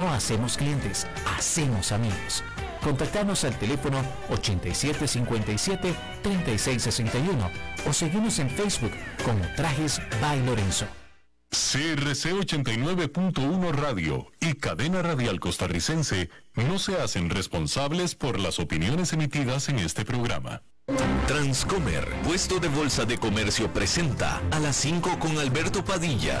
No hacemos clientes, hacemos amigos. Contactanos al teléfono 8757-3661 o seguimos en Facebook como Trajes by Lorenzo. CRC 89.1 Radio y Cadena Radial Costarricense no se hacen responsables por las opiniones emitidas en este programa. Transcomer, puesto de bolsa de comercio, presenta a las 5 con Alberto Padilla.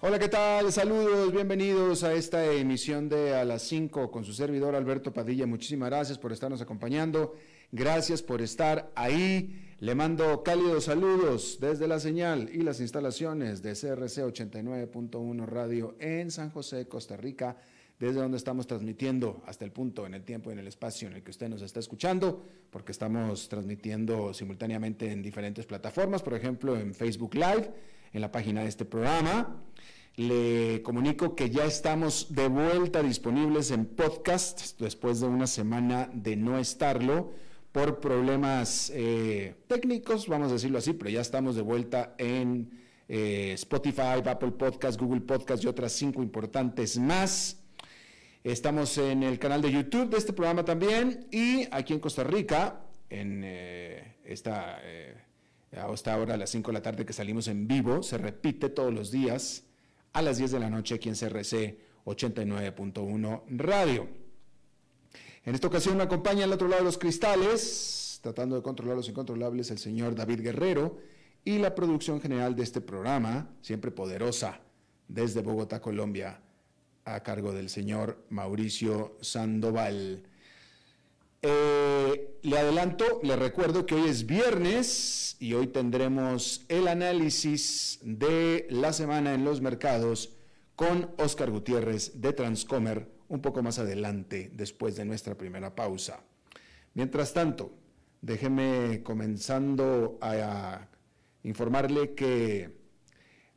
Hola, ¿qué tal? Saludos, bienvenidos a esta emisión de A las 5 con su servidor Alberto Padilla. Muchísimas gracias por estarnos acompañando. Gracias por estar ahí le mando cálidos saludos desde la señal y las instalaciones de CRC 89.1 Radio en San José, Costa Rica, desde donde estamos transmitiendo hasta el punto, en el tiempo y en el espacio en el que usted nos está escuchando, porque estamos transmitiendo simultáneamente en diferentes plataformas, por ejemplo en Facebook Live, en la página de este programa. Le comunico que ya estamos de vuelta disponibles en podcast después de una semana de no estarlo por problemas eh, técnicos, vamos a decirlo así, pero ya estamos de vuelta en eh, Spotify, Apple Podcast, Google Podcast y otras cinco importantes más. Estamos en el canal de YouTube de este programa también y aquí en Costa Rica, en eh, esta, hasta ahora a las 5 de la tarde que salimos en vivo, se repite todos los días a las 10 de la noche aquí en CRC 89.1 Radio. En esta ocasión me acompaña al otro lado de los cristales, tratando de controlar los incontrolables, el señor David Guerrero y la producción general de este programa, siempre poderosa, desde Bogotá, Colombia, a cargo del señor Mauricio Sandoval. Eh, le adelanto, le recuerdo que hoy es viernes y hoy tendremos el análisis de la semana en los mercados con Oscar Gutiérrez de Transcomer un poco más adelante, después de nuestra primera pausa. Mientras tanto, déjeme comenzando a informarle que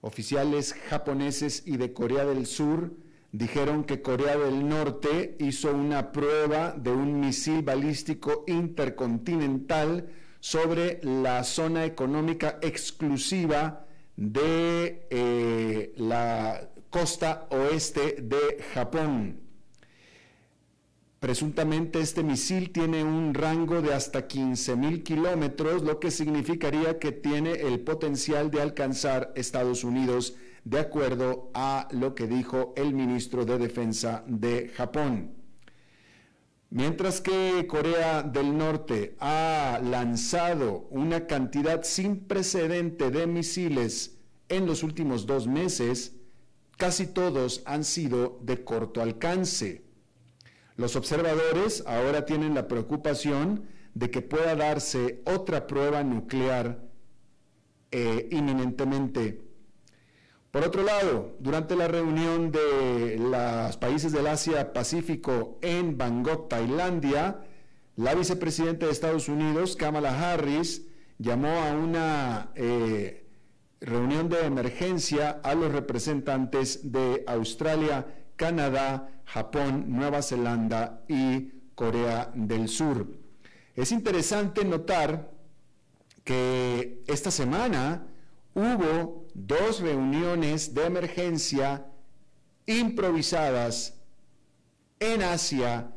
oficiales japoneses y de Corea del Sur dijeron que Corea del Norte hizo una prueba de un misil balístico intercontinental sobre la zona económica exclusiva de eh, la costa oeste de Japón. Presuntamente este misil tiene un rango de hasta 15 mil kilómetros, lo que significaría que tiene el potencial de alcanzar Estados Unidos, de acuerdo a lo que dijo el ministro de Defensa de Japón. Mientras que Corea del Norte ha lanzado una cantidad sin precedente de misiles en los últimos dos meses, casi todos han sido de corto alcance. Los observadores ahora tienen la preocupación de que pueda darse otra prueba nuclear eh, inminentemente. Por otro lado, durante la reunión de los países del Asia-Pacífico en Bangkok, Tailandia, la vicepresidenta de Estados Unidos, Kamala Harris, llamó a una eh, reunión de emergencia a los representantes de Australia, Canadá, Japón, Nueva Zelanda y Corea del Sur. Es interesante notar que esta semana hubo dos reuniones de emergencia improvisadas en Asia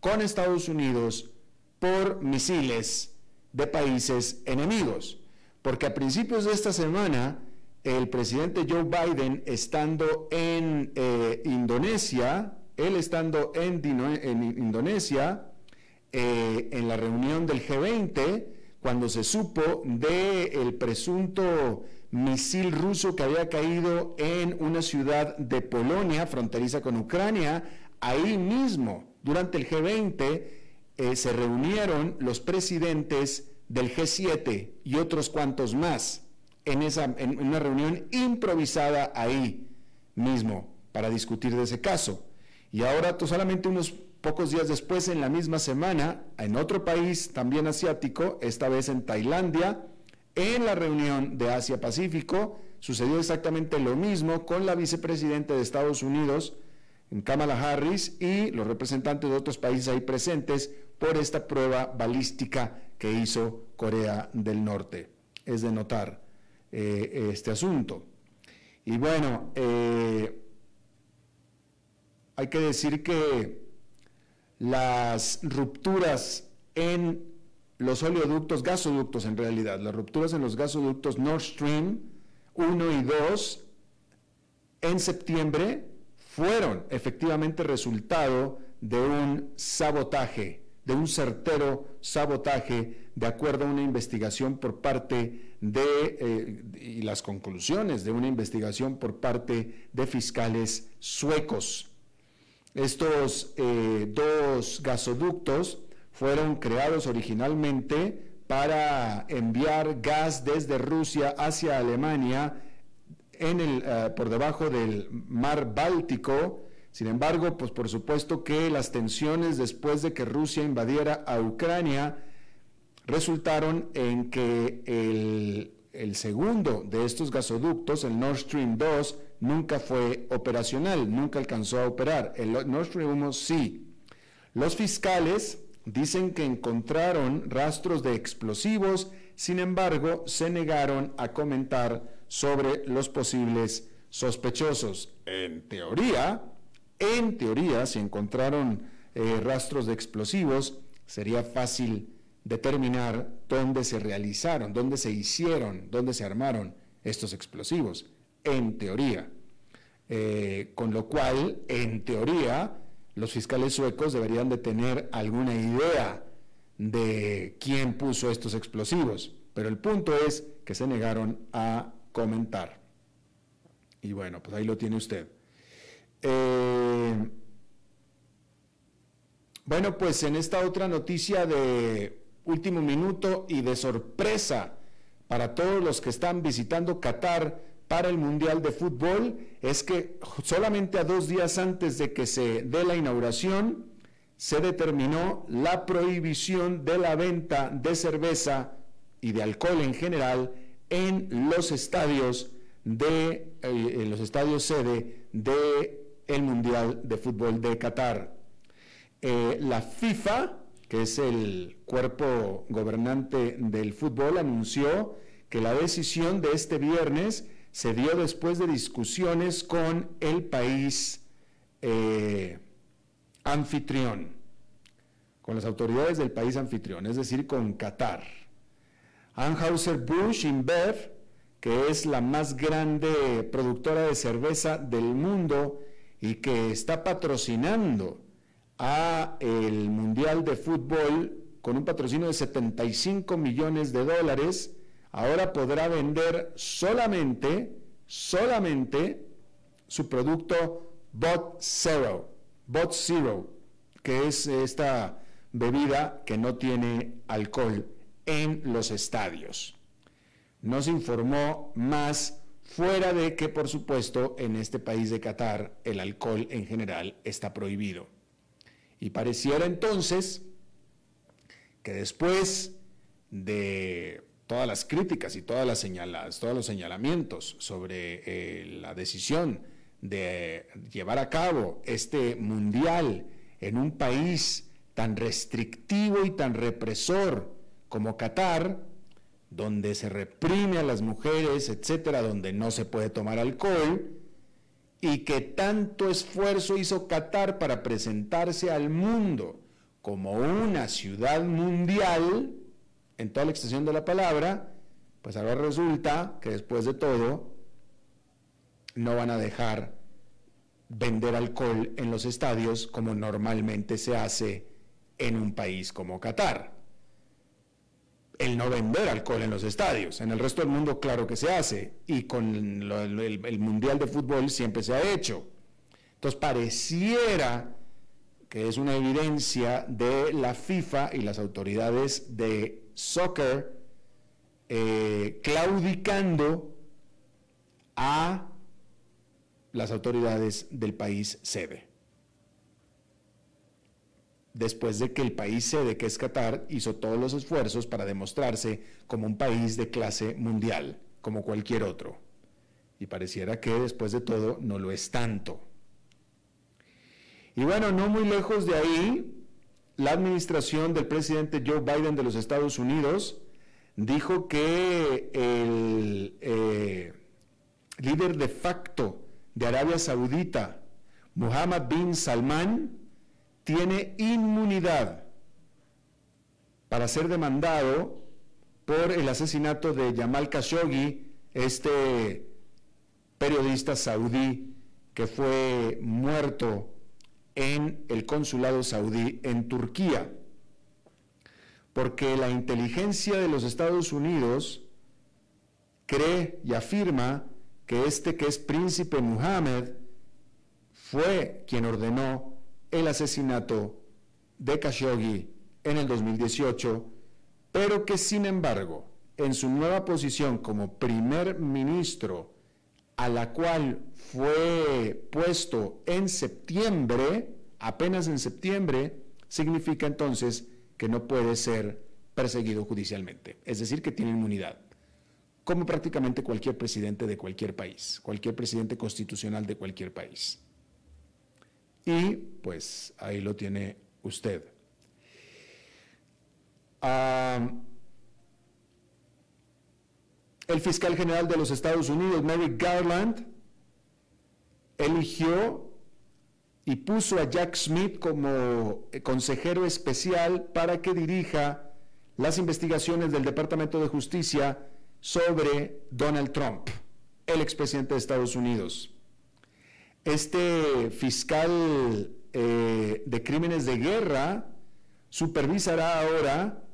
con Estados Unidos por misiles de países enemigos. Porque a principios de esta semana, el presidente Joe Biden, estando en eh, Indonesia, él estando en, Indonesia, eh, en la reunión del G20, cuando se supo del presunto misil ruso que había caído en una ciudad de Polonia, fronteriza con Ucrania, ahí mismo, durante el G20, eh, se reunieron los presidentes del G7 y otros cuantos más en, esa, en una reunión improvisada ahí mismo para discutir de ese caso. Y ahora, solamente unos pocos días después, en la misma semana, en otro país también asiático, esta vez en Tailandia, en la reunión de Asia-Pacífico, sucedió exactamente lo mismo con la vicepresidenta de Estados Unidos, Kamala Harris, y los representantes de otros países ahí presentes por esta prueba balística que hizo Corea del Norte. Es de notar eh, este asunto. Y bueno, eh, hay que decir que las rupturas en los oleoductos, gasoductos en realidad, las rupturas en los gasoductos Nord Stream 1 y 2 en septiembre fueron efectivamente resultado de un sabotaje, de un certero sabotaje, de acuerdo a una investigación por parte de, eh, y las conclusiones de una investigación por parte de fiscales suecos. Estos eh, dos gasoductos fueron creados originalmente para enviar gas desde Rusia hacia Alemania eh, por debajo del mar Báltico. Sin embargo, pues por supuesto que las tensiones después de que Rusia invadiera a Ucrania resultaron en que el, el segundo de estos gasoductos, el Nord Stream 2, nunca fue operacional, nunca alcanzó a operar. El Nord Stream 1 sí. Los fiscales dicen que encontraron rastros de explosivos, sin embargo, se negaron a comentar sobre los posibles sospechosos. En teoría, en teoría, si encontraron eh, rastros de explosivos, sería fácil determinar dónde se realizaron, dónde se hicieron, dónde se armaron estos explosivos en teoría. Eh, con lo cual, en teoría, los fiscales suecos deberían de tener alguna idea de quién puso estos explosivos, pero el punto es que se negaron a comentar. Y bueno, pues ahí lo tiene usted. Eh, bueno, pues en esta otra noticia de último minuto y de sorpresa para todos los que están visitando Qatar, para el Mundial de Fútbol es que solamente a dos días antes de que se dé la inauguración, se determinó la prohibición de la venta de cerveza y de alcohol en general en los estadios de eh, los estadios sede de el Mundial de Fútbol de Qatar. Eh, la FIFA, que es el cuerpo gobernante del fútbol, anunció que la decisión de este viernes se dio después de discusiones con el país eh, anfitrión, con las autoridades del país anfitrión, es decir, con Qatar. Anheuser-Busch InBev, que es la más grande productora de cerveza del mundo y que está patrocinando a el Mundial de Fútbol con un patrocinio de 75 millones de dólares, ahora podrá vender solamente, solamente su producto Bot Zero, Bot Zero, que es esta bebida que no tiene alcohol en los estadios. No se informó más fuera de que, por supuesto, en este país de Qatar el alcohol en general está prohibido. Y pareciera entonces que después de todas las críticas y todas las señaladas, todos los señalamientos sobre eh, la decisión de llevar a cabo este mundial en un país tan restrictivo y tan represor como Qatar, donde se reprime a las mujeres, etcétera, donde no se puede tomar alcohol, y que tanto esfuerzo hizo Qatar para presentarse al mundo como una ciudad mundial, en toda la extensión de la palabra, pues ahora resulta que después de todo no van a dejar vender alcohol en los estadios como normalmente se hace en un país como Qatar. El no vender alcohol en los estadios. En el resto del mundo claro que se hace y con el, el Mundial de Fútbol siempre se ha hecho. Entonces pareciera que es una evidencia de la FIFA y las autoridades de soccer eh, claudicando a las autoridades del país sede. después de que el país sede, que es Qatar, hizo todos los esfuerzos para demostrarse como un país de clase mundial, como cualquier otro. Y pareciera que después de todo no lo es tanto. Y bueno, no muy lejos de ahí, la administración del presidente Joe Biden de los Estados Unidos dijo que el eh, líder de facto de Arabia Saudita, Mohammed bin Salman, tiene inmunidad para ser demandado por el asesinato de Jamal Khashoggi, este periodista saudí que fue muerto en el consulado saudí en Turquía. Porque la inteligencia de los Estados Unidos cree y afirma que este que es príncipe Muhammad fue quien ordenó el asesinato de Khashoggi en el 2018, pero que sin embargo, en su nueva posición como primer ministro, a la cual fue puesto en septiembre, apenas en septiembre, significa entonces que no puede ser perseguido judicialmente, es decir, que tiene inmunidad, como prácticamente cualquier presidente de cualquier país, cualquier presidente constitucional de cualquier país. Y pues ahí lo tiene usted. El fiscal general de los Estados Unidos, Merrick Garland, eligió y puso a Jack Smith como eh, consejero especial para que dirija las investigaciones del Departamento de Justicia sobre Donald Trump, el expresidente de Estados Unidos. Este fiscal eh, de crímenes de guerra supervisará ahora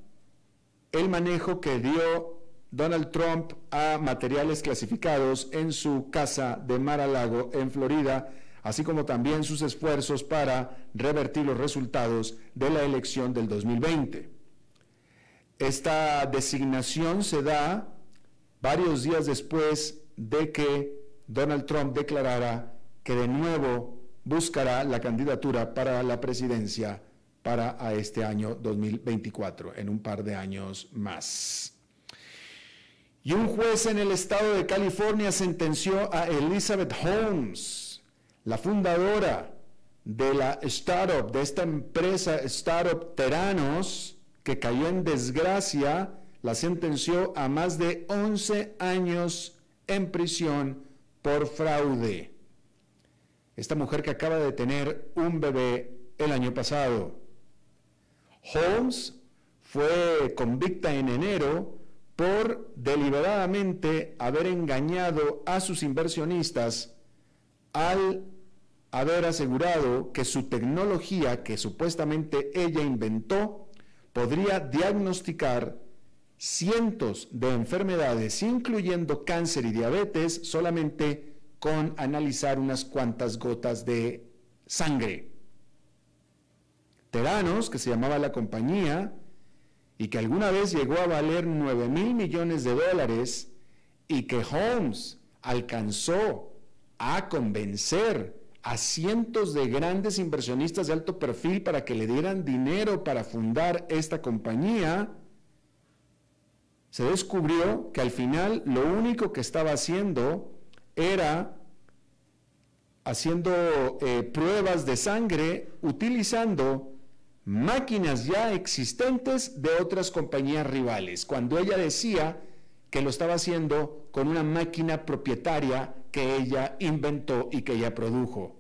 el manejo que dio Donald Trump a materiales clasificados en su casa de Mar-a-Lago, en Florida, así como también sus esfuerzos para revertir los resultados de la elección del 2020. Esta designación se da varios días después de que Donald Trump declarara que de nuevo buscará la candidatura para la presidencia para a este año 2024, en un par de años más. Y un juez en el estado de California sentenció a Elizabeth Holmes, la fundadora de la startup, de esta empresa startup Teranos, que cayó en desgracia, la sentenció a más de 11 años en prisión por fraude esta mujer que acaba de tener un bebé el año pasado. Holmes fue convicta en enero por deliberadamente haber engañado a sus inversionistas al haber asegurado que su tecnología que supuestamente ella inventó podría diagnosticar cientos de enfermedades, incluyendo cáncer y diabetes, solamente con analizar unas cuantas gotas de sangre. Teranos, que se llamaba la compañía, y que alguna vez llegó a valer 9 mil millones de dólares, y que Holmes alcanzó a convencer a cientos de grandes inversionistas de alto perfil para que le dieran dinero para fundar esta compañía, se descubrió que al final lo único que estaba haciendo era haciendo eh, pruebas de sangre utilizando máquinas ya existentes de otras compañías rivales, cuando ella decía que lo estaba haciendo con una máquina propietaria que ella inventó y que ella produjo.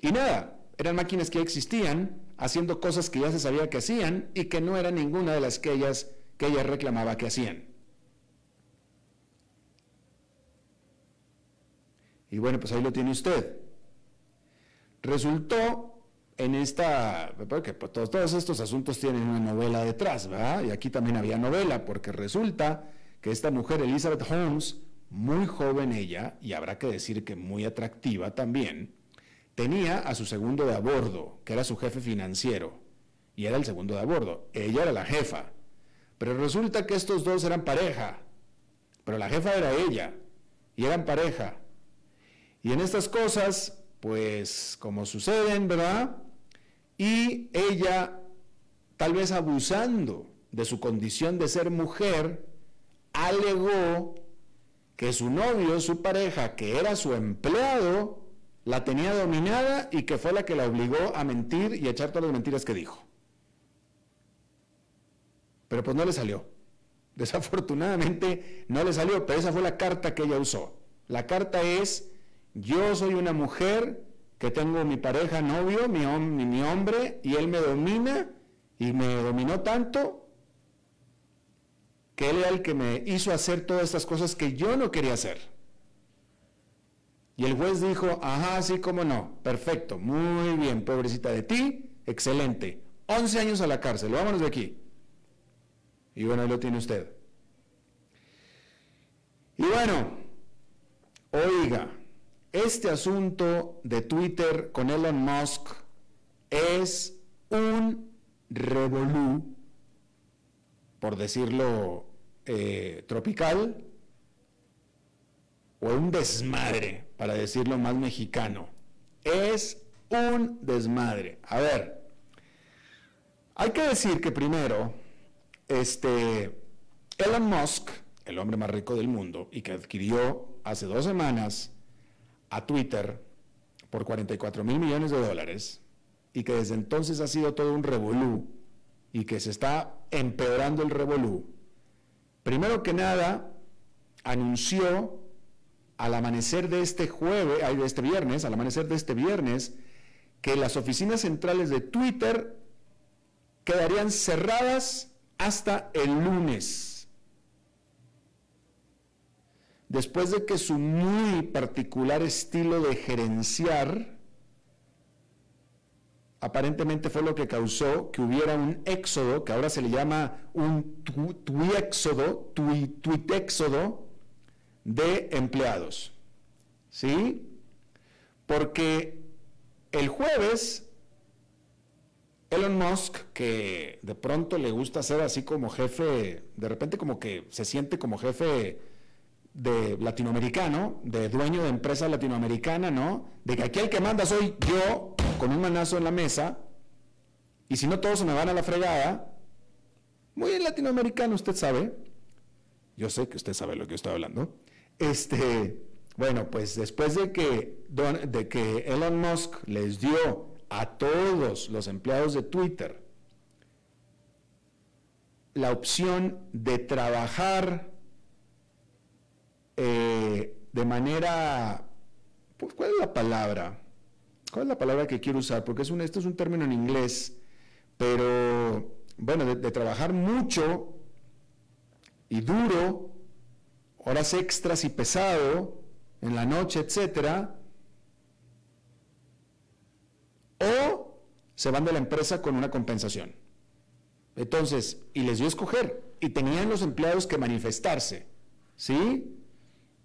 Y nada, eran máquinas que existían, haciendo cosas que ya se sabía que hacían y que no eran ninguna de las que, ellas, que ella reclamaba que hacían. Y bueno, pues ahí lo tiene usted. Resultó en esta, porque pues, todos, estos asuntos tienen una novela detrás, ¿verdad? Y aquí también había novela, porque resulta que esta mujer, Elizabeth Holmes, muy joven ella, y habrá que decir que muy atractiva también, tenía a su segundo de a bordo, que era su jefe financiero, y era el segundo de a bordo. Ella era la jefa. Pero resulta que estos dos eran pareja, pero la jefa era ella, y eran pareja. Y en estas cosas, pues como suceden, ¿verdad? Y ella, tal vez abusando de su condición de ser mujer, alegó que su novio, su pareja, que era su empleado, la tenía dominada y que fue la que la obligó a mentir y a echar todas las mentiras que dijo. Pero pues no le salió. Desafortunadamente no le salió, pero esa fue la carta que ella usó. La carta es, yo soy una mujer que tengo mi pareja, novio, mi, mi hombre, y él me domina y me dominó tanto que él era el que me hizo hacer todas estas cosas que yo no quería hacer. Y el juez dijo, ajá, sí, cómo no, perfecto, muy bien, pobrecita de ti, excelente, 11 años a la cárcel, vámonos de aquí. Y bueno, ahí lo tiene usted. Y bueno, oiga, este asunto de Twitter con Elon Musk es un revolú, por decirlo eh, tropical, o un desmadre, para decirlo más mexicano. Es un desmadre. A ver, hay que decir que primero, este, Elon Musk, el hombre más rico del mundo, y que adquirió hace dos semanas a Twitter por 44 mil millones de dólares, y que desde entonces ha sido todo un revolú, y que se está empeorando el revolú, primero que nada, anunció al amanecer de este jueves, de este viernes, al amanecer de este viernes, que las oficinas centrales de Twitter quedarían cerradas hasta el lunes. Después de que su muy particular estilo de gerenciar aparentemente fue lo que causó que hubiera un éxodo, que ahora se le llama un tuitéxodo de empleados. ¿Sí? Porque el jueves Elon Musk, que de pronto le gusta ser así como jefe, de repente como que se siente como jefe de latinoamericano, de dueño de empresa latinoamericana, ¿no? De que aquí el que manda soy yo, con un manazo en la mesa, y si no todos se me van a la fregada, muy latinoamericano, usted sabe, yo sé que usted sabe lo que estoy hablando, este, bueno, pues después de que, de que Elon Musk les dio a todos los empleados de Twitter la opción de trabajar eh, de manera, pues, ¿cuál es la palabra? ¿Cuál es la palabra que quiero usar? Porque es esto es un término en inglés, pero bueno, de, de trabajar mucho y duro, horas extras y pesado, en la noche, etcétera, o se van de la empresa con una compensación. Entonces, y les dio a escoger, y tenían los empleados que manifestarse, ¿sí?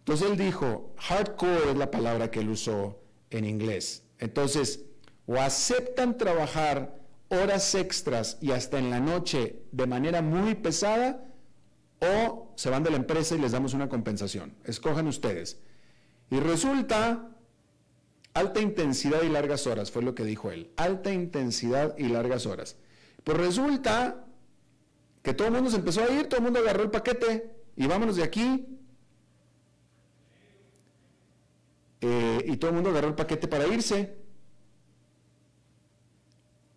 Entonces él dijo, hardcore es la palabra que él usó en inglés. Entonces, o aceptan trabajar horas extras y hasta en la noche de manera muy pesada, o se van de la empresa y les damos una compensación. Escojan ustedes. Y resulta Alta intensidad y largas horas, fue lo que dijo él. Alta intensidad y largas horas. Pues resulta que todo el mundo se empezó a ir, todo el mundo agarró el paquete y vámonos de aquí. Eh, y todo el mundo agarró el paquete para irse.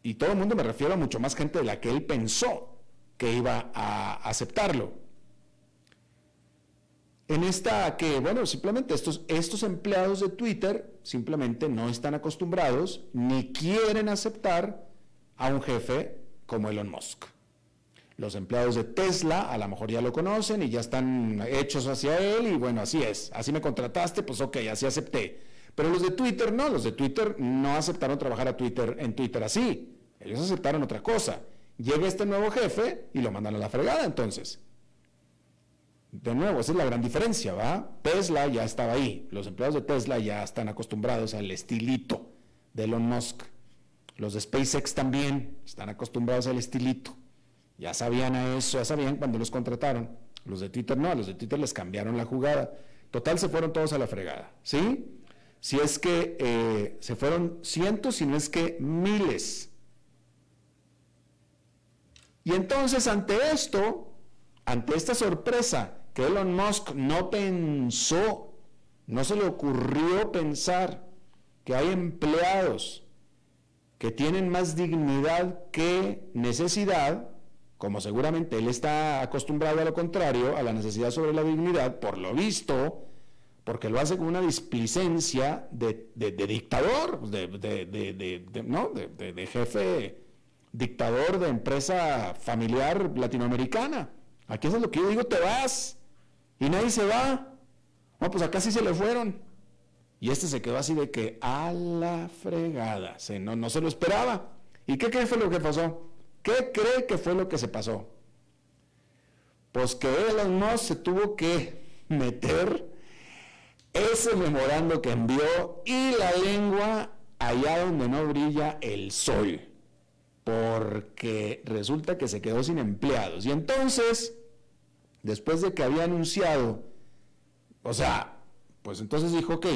Y todo el mundo me refiero a mucho más gente de la que él pensó que iba a aceptarlo en esta que, bueno, simplemente estos, estos empleados de Twitter simplemente no están acostumbrados ni quieren aceptar a un jefe como Elon Musk. Los empleados de Tesla a lo mejor ya lo conocen y ya están hechos hacia él y bueno, así es, así me contrataste, pues ok, así acepté. Pero los de Twitter no, los de Twitter no aceptaron trabajar a Twitter en Twitter así. Ellos aceptaron otra cosa. Llega este nuevo jefe y lo mandan a la fregada entonces. De nuevo, esa es la gran diferencia, ¿va? Tesla ya estaba ahí. Los empleados de Tesla ya están acostumbrados al estilito de Elon Musk. Los de SpaceX también están acostumbrados al estilito. Ya sabían a eso, ya sabían cuando los contrataron. Los de Twitter no, los de Twitter les cambiaron la jugada. Total, se fueron todos a la fregada, ¿sí? Si es que eh, se fueron cientos, si no es que miles Y entonces ante esto, ante esta sorpresa que Elon Musk no pensó, no se le ocurrió pensar que hay empleados que tienen más dignidad que necesidad, como seguramente él está acostumbrado a lo contrario, a la necesidad sobre la dignidad, por lo visto, porque lo hace con una displicencia de, dictador, de, jefe dictador de empresa familiar latinoamericana. Aquí es lo que yo digo, te vas y nadie se va. No, pues acá sí se le fueron. Y este se quedó así de que a la fregada, se, no, no se lo esperaba. ¿Y qué fue lo que pasó? ¿Qué cree que fue lo que se pasó? Pues que Elon Musk se tuvo que meter ese memorando que envió y la lengua allá donde no brilla el sol, porque resulta que se quedó sin empleados. Y entonces, después de que había anunciado, o sea, pues entonces dijo, ok,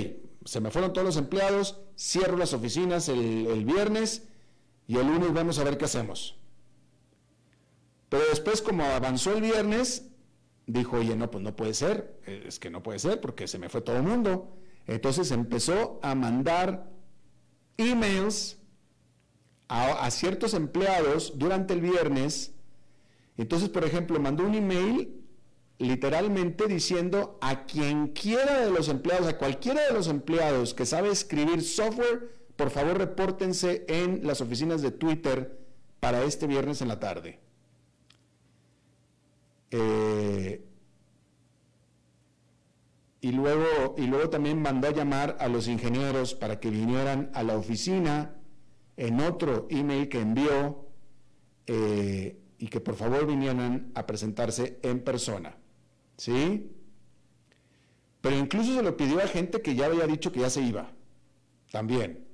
se me fueron todos los empleados, cierro las oficinas el, viernes y el lunes vamos a ver qué hacemos. Pero después, como avanzó el viernes, dijo, oye, no, pues no puede ser, es que no puede ser porque se me fue todo el mundo. Entonces empezó a mandar emails a, a, ciertos empleados durante el viernes. Entonces, por ejemplo, mandó un email literalmente diciendo a quien quiera de los empleados, a cualquiera de los empleados que sabe escribir software, por favor repórtense en las oficinas de Twitter para este viernes en la tarde. Eh, y, luego, y luego también mandó a llamar a los ingenieros para que vinieran a la oficina en otro email que envió eh, y que por favor vinieran a presentarse en persona. ¿Sí? Pero incluso se lo pidió a gente que ya había dicho que ya se iba. También.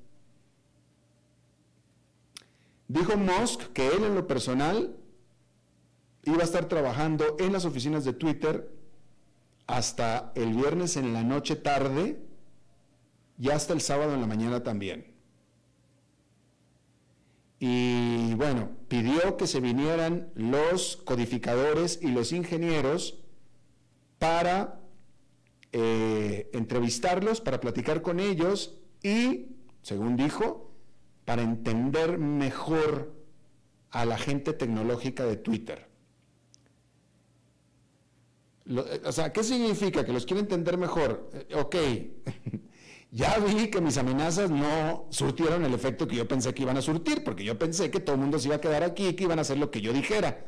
Dijo Musk que él en lo personal iba a estar trabajando en las oficinas de Twitter hasta el viernes en la noche tarde y hasta el sábado en la mañana también. Y bueno, pidió que se vinieran los codificadores y los ingenieros para eh, entrevistarlos, para platicar con ellos y, según dijo, para entender mejor a la gente tecnológica de Twitter. Eh, o sea, ¿qué significa? Que los quiere entender mejor. Eh, ok, ya vi que mis amenazas no surtieron el efecto que yo pensé que iban a surtir, porque yo pensé que todo el mundo se iba a quedar aquí y que iban a hacer lo que yo dijera.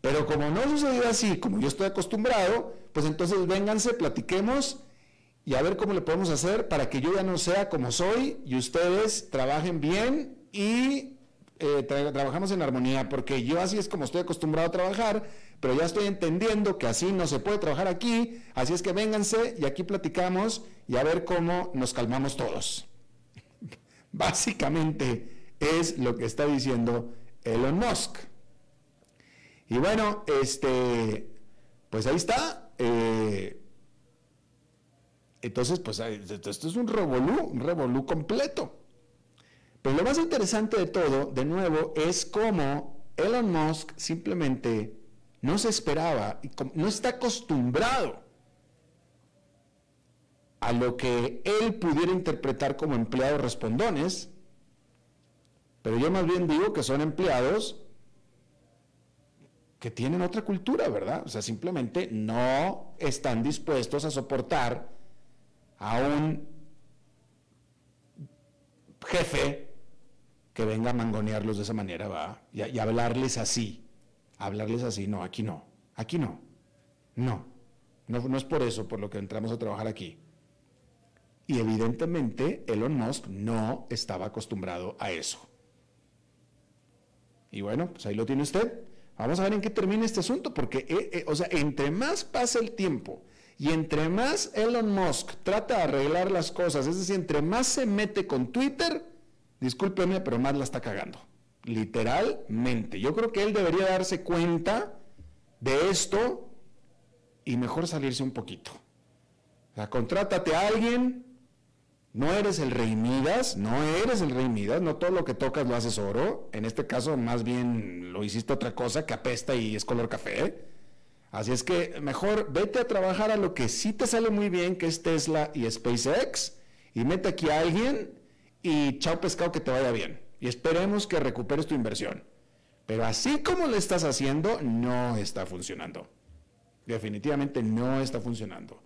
Pero como no sucedió así, como yo estoy acostumbrado, pues entonces vénganse, platiquemos y a ver cómo le podemos hacer para que yo ya no sea como soy y ustedes trabajen bien y eh, trabajamos en armonía, porque yo así es como estoy acostumbrado a trabajar, pero ya estoy entendiendo que así no se puede trabajar aquí, así es que vénganse y aquí platicamos y a ver cómo nos calmamos todos. Básicamente es lo que está diciendo Elon Musk. Y bueno, este, pues ahí está. Eh, entonces, pues esto es un revolú, un revolú completo. Pero lo más interesante de todo, de nuevo, es cómo Elon Musk simplemente no se esperaba, no está acostumbrado a lo que él pudiera interpretar como empleados respondones, pero yo más bien digo que son empleados que tienen otra cultura, ¿verdad? O sea, simplemente no están dispuestos a soportar a un jefe que venga a mangonearlos de esa manera, va, y, hablarles así, hablarles así, no, aquí no, aquí no, no, no, es por eso por lo que entramos a trabajar aquí. Y evidentemente Elon Musk no estaba acostumbrado a eso. Y bueno, pues ahí lo tiene usted. Vamos a ver en qué termina este asunto, porque, eh, eh, o sea, entre más pasa el tiempo y entre más Elon Musk trata de arreglar las cosas, es decir, entre más se mete con Twitter, discúlpeme, pero más la está cagando. Literalmente. Yo creo que él debería darse cuenta de esto y mejor salirse un poquito. O sea, contrátate a alguien No eres el rey Midas, no eres el rey Midas, no todo lo que tocas lo haces oro. En este caso, más bien lo hiciste otra cosa que apesta y es color café. Así es que mejor vete a trabajar a lo que sí te sale muy bien, que es Tesla y SpaceX, y mete aquí a alguien y chao pescado que te vaya bien. Y esperemos que recuperes tu inversión. Pero así como lo estás haciendo, no está funcionando. Definitivamente no está funcionando.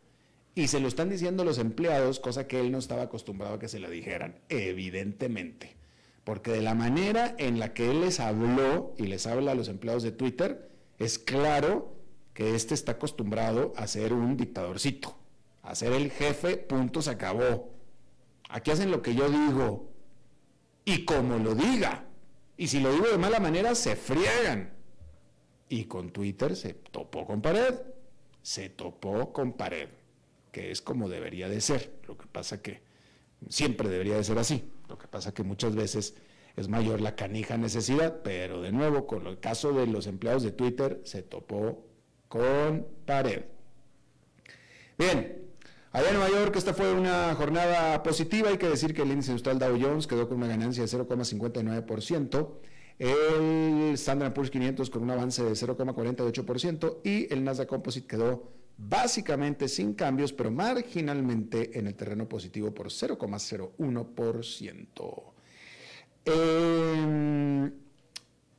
Y se lo están diciendo los empleados, cosa que él no estaba acostumbrado a que se le dijeran, evidentemente. Porque de la manera en la que él les habló y les habla a los empleados de Twitter, es claro que este está acostumbrado a ser un dictadorcito, a ser el jefe, punto, se acabó. Aquí hacen lo que yo digo y como lo diga. Y si lo digo de mala manera, se friegan. Y con Twitter se topó con pared, se topó con pared que es como debería de ser. Lo que pasa que siempre debería de ser así. Lo que pasa que muchas veces es mayor la canija necesidad, pero de nuevo, con el caso de los empleados de Twitter, se topó con pared. Bien, allá en Nueva York esta fue una jornada positiva, hay que decir que el índice industrial Dow Jones quedó con una ganancia de 0,59%, el Standard Poor's 500 con un avance de 0,48% y el Nasdaq Composite quedó básicamente sin cambios, pero marginalmente en el terreno positivo por 0,01%. Em,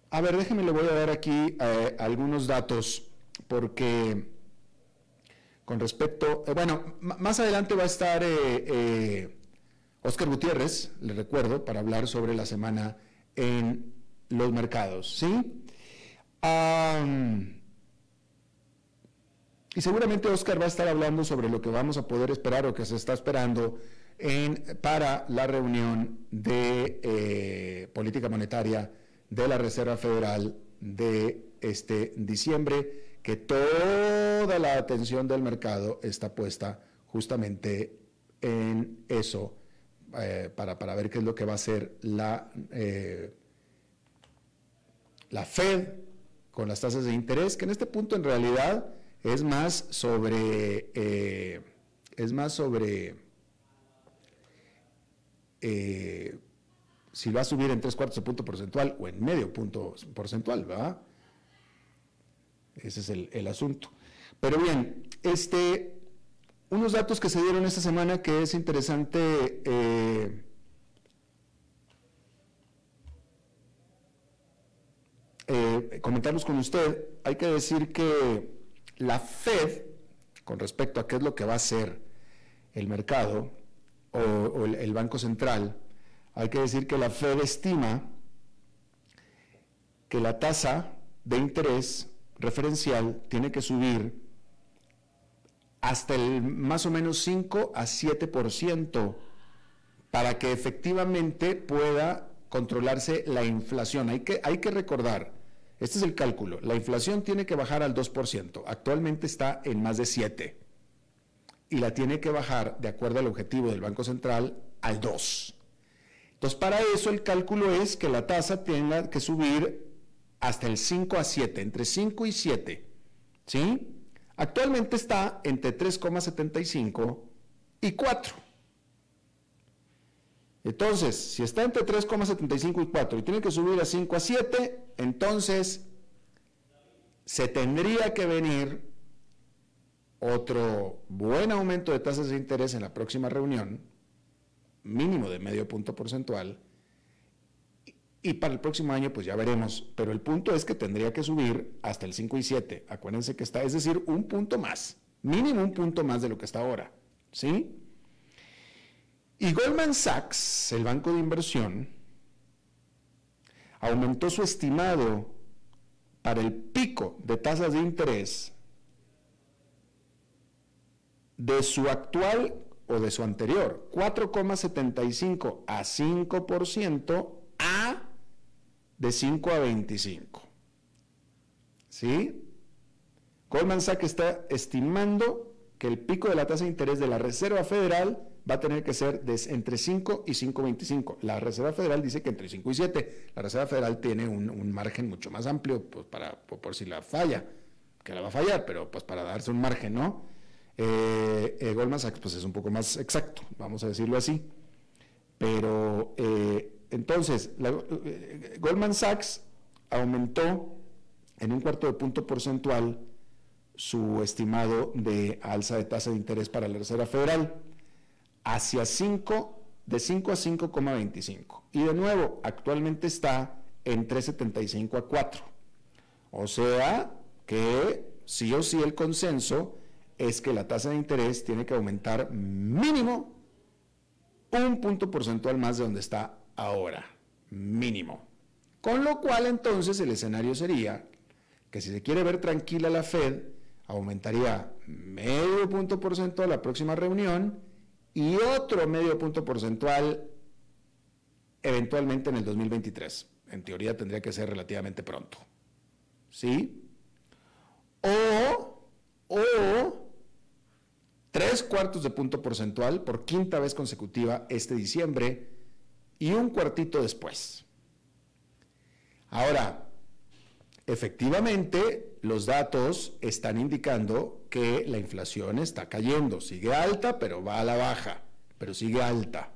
a ver, déjenme, le voy a dar aquí eh, algunos datos, porque con respecto, eh, bueno, más adelante va a estar eh, Oscar Gutiérrez, le recuerdo, para hablar sobre la semana en los mercados, ¿sí? Y seguramente Oscar va a estar hablando sobre lo que vamos a poder esperar o que se está esperando para la reunión de eh, política monetaria de la Reserva Federal de este diciembre, que toda la atención del mercado está puesta justamente en eso, eh, para, para, ver qué es lo que va a hacer la, eh, la Fed con las tasas de interés, que en este punto en realidad es más sobre, eh, es más sobre si va a subir en tres cuartos de punto porcentual o en medio punto porcentual, ¿verdad? Ese es el, asunto. Pero bien, este, unos datos que se dieron esta semana que es interesante eh, comentarlos con usted. Hay que decir que la Fed, con respecto a qué es lo que va a hacer el mercado o, el, Banco Central, hay que decir que la Fed estima que la tasa de interés referencial tiene que subir hasta el más o menos 5 a 7% para que efectivamente pueda controlarse la inflación. Hay que, hay que recordar este es el cálculo. La inflación tiene que bajar al 2%. Actualmente está en más de 7. Y la tiene que bajar, de acuerdo al objetivo del Banco Central, al 2. Entonces, para eso el cálculo es que la tasa tenga que subir hasta el 5 a 7, entre 5 y 7. ¿Sí? Actualmente está entre 3,75 y 4. Entonces, si está entre 3,75 y 4 y tiene que subir a 5 a 7, entonces se tendría que venir otro buen aumento de tasas de interés en la próxima reunión, mínimo de medio punto porcentual, y para el próximo año pues ya veremos, pero el punto es que tendría que subir hasta el 5 y 7, acuérdense que está, es decir, un punto más, mínimo un punto más de lo que está ahora, ¿sí? Y Goldman Sachs, el banco de inversión, aumentó su estimado para el pico de tasas de interés de su actual o de su anterior 4,75 a 5% a de 5 a 25. ¿Sí? Goldman Sachs está estimando que el pico de la tasa de interés de la Reserva Federal va a tener que ser entre 5 y 5,25. La Reserva Federal dice que entre 5 y 7. La Reserva Federal tiene un, margen mucho más amplio pues, para, por, si la falla, que la va a fallar, pero pues para darse un margen, ¿no? Eh, eh, Goldman Sachs pues es un poco más exacto, vamos a decirlo así. Pero eh, entonces, eh, Goldman Sachs aumentó en un cuarto de punto porcentual su estimado de alza de tasa de interés para la Reserva Federal hacia 5, de 5 a 5,25. Y de nuevo, actualmente está en 3,75 a 4. O sea que sí o sí el consenso es que la tasa de interés tiene que aumentar mínimo un punto porcentual más de donde está ahora, mínimo. Con lo cual entonces el escenario sería que si se quiere ver tranquila la Fed, aumentaría medio punto porcentual la próxima reunión y otro medio punto porcentual eventualmente en el 2023. En teoría tendría que ser relativamente pronto. ¿Sí? O, o tres cuartos de punto porcentual por quinta vez consecutiva este diciembre y un cuartito después. Ahora, efectivamente, los datos están indicando que la inflación está cayendo, sigue alta, pero va a la baja, pero sigue alta.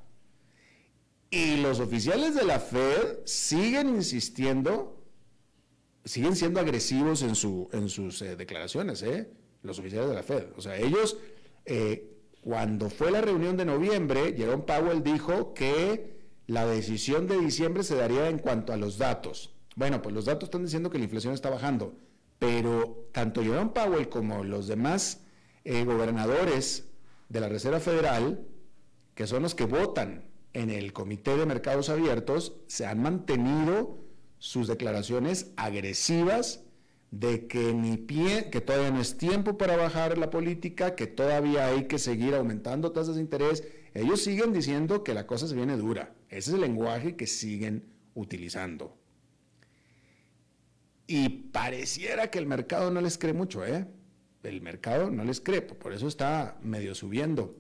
Y los oficiales de la Fed siguen insistiendo, siguen siendo agresivos en, su, en sus eh, declaraciones, ¿eh? los oficiales de la Fed. O sea, ellos, eh, cuando fue la reunión de noviembre, Jerome Powell dijo que la decisión de diciembre se daría en cuanto a los datos. Bueno, pues los datos están diciendo que la inflación está bajando, pero tanto Jerome Powell como los demás eh, gobernadores de la Reserva Federal, que son los que votan en el Comité de Mercados Abiertos, se han mantenido sus declaraciones agresivas de que ni pie, que todavía no es tiempo para bajar la política, que todavía hay que seguir aumentando tasas de interés. Ellos siguen diciendo que la cosa se viene dura. Ese es el lenguaje que siguen utilizando. Y pareciera que el mercado no les cree mucho, ¿eh? El mercado no les cree, por eso está medio subiendo.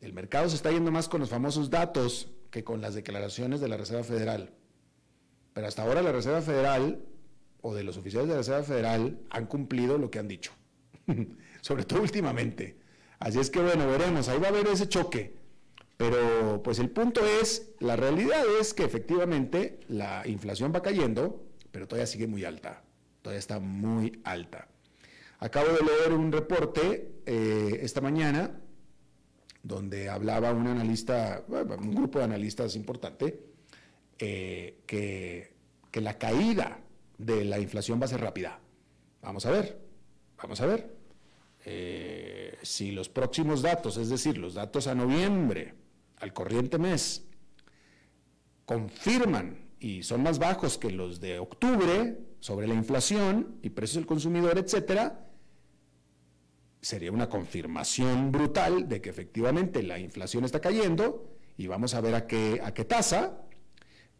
El mercado se está yendo más con los famosos datos que con las declaraciones de la Reserva Federal. Pero hasta ahora la Reserva Federal o de los oficiales de la Reserva Federal han cumplido lo que han dicho, sobre todo últimamente. Así es que bueno, veremos, ahí va a haber ese choque. Pero pues el punto es, la realidad es que efectivamente la inflación va cayendo, pero todavía sigue muy alta, todavía está muy alta. Acabo de leer un reporte eh, esta mañana donde hablaba un analista, un grupo de analistas importante, eh, que, que la caída de la inflación va a ser rápida. Vamos a ver, vamos a ver. Eh, si los próximos datos, es decir, los datos a noviembre, al corriente mes confirman y son más bajos que los de octubre sobre la inflación y precios del consumidor, etcétera, sería una confirmación brutal de que efectivamente la inflación está cayendo y vamos a ver a qué, a qué tasa,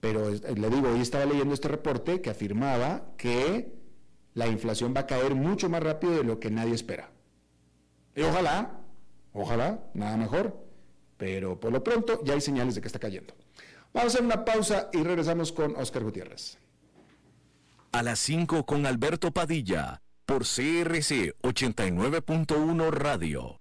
pero le digo, hoy estaba leyendo este reporte que afirmaba que la inflación va a caer mucho más rápido de lo que nadie espera. Y ojalá, ojalá, nada mejor, pero por lo pronto ya hay señales de que está cayendo. Vamos a hacer una pausa y regresamos con Oscar Gutiérrez. A las 5 con Alberto Padilla, por CRC 89.1 Radio.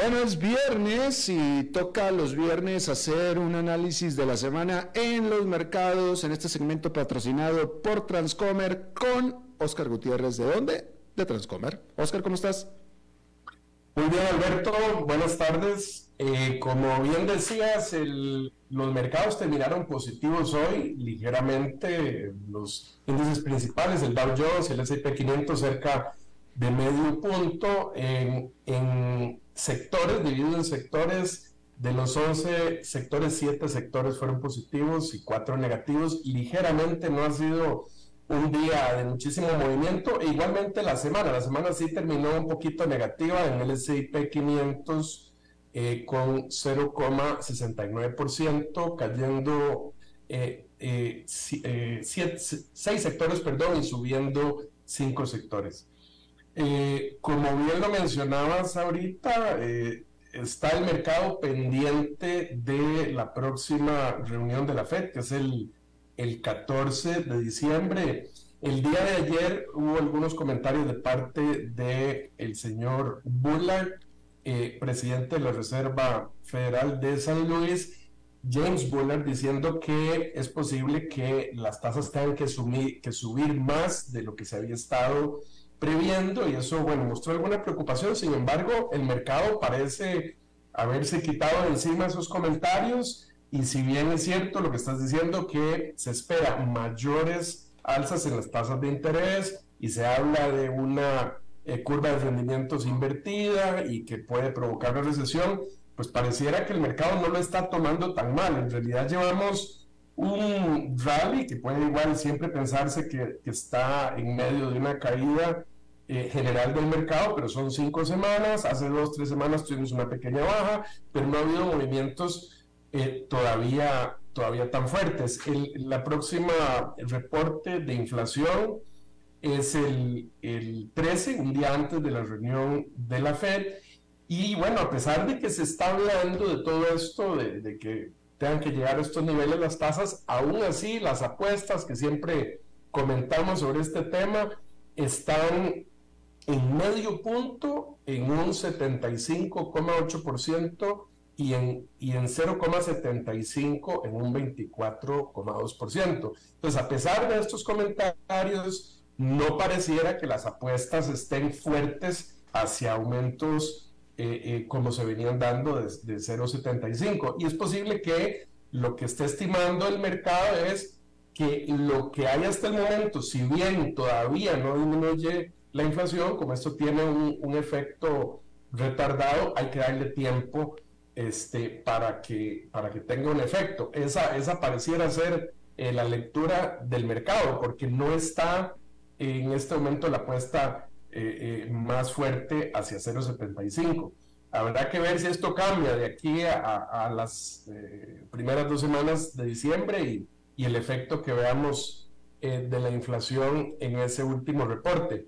Bueno, es viernes y toca los viernes hacer un análisis de la semana en los mercados, en este segmento patrocinado por Transcomer con Oscar Gutiérrez. ¿De dónde? De Transcomer. Oscar, ¿cómo estás? Muy bien, Alberto, buenas tardes. Eh, como bien decías, los mercados terminaron positivos hoy, ligeramente. Los índices principales, el Dow Jones, el S&P 500, cerca de medio punto en sectores, dividido en sectores. De los 11 sectores, 7 sectores fueron positivos y 4 negativos. Ligeramente no ha sido un día de muchísimo movimiento. E igualmente la semana, la semana sí terminó un poquito negativa en el S&P 500 eh, con 0,69%, cayendo eh, eh, eh seis sectores, perdón, y subiendo cinco sectores. Como bien lo mencionabas ahorita, está el mercado pendiente de la próxima reunión de la FED, que es el el 14 de diciembre. El día de ayer hubo algunos comentarios de parte del el señor Bullard, eh, presidente de la Reserva Federal de San Luis, James Bullard, diciendo que es posible que las tasas tengan que, que subir más de lo que se había estado previendo y eso, bueno, mostró alguna preocupación. Sin embargo, el mercado parece haberse quitado de encima esos comentarios y si bien es cierto lo que estás diciendo, que se espera mayores alzas en las tasas de interés y se habla de una eh, curva de rendimientos invertida y que puede provocar una recesión, pues pareciera que el mercado no lo está tomando tan mal. En realidad llevamos un rally que puede igual siempre pensarse que, está en medio de una caída eh, general del mercado, pero son cinco semanas, hace dos, tres semanas tuvimos una pequeña baja, pero no ha habido movimientos eh, todavía, todavía tan fuertes. El, la próxima reporte de inflación es el, el 13, un día antes de la reunión de la Fed. Y bueno, a pesar de que se está hablando de todo esto, de, de que tengan que llegar a estos niveles las tasas, aún así las apuestas que siempre comentamos sobre este tema están en medio punto, en un 75,8% y en, y en 0,75 en un 24,2%. Entonces, a pesar de estos comentarios, no pareciera que las apuestas estén fuertes hacia aumentos eh, eh, como se venían dando de, de 0,75. Y es posible que lo que esté estimando el mercado es que lo que hay hasta el momento, si bien todavía no disminuye la inflación, como esto tiene un, efecto retardado, hay que darle tiempo este, para, que, para que tenga un efecto. Esa, esa pareciera ser eh, la lectura del mercado, porque no está en este momento la apuesta eh, eh, más fuerte hacia 0,75. Habrá que ver si esto cambia de aquí a, las primeras dos semanas de diciembre y el efecto que veamos de la inflación en ese último reporte.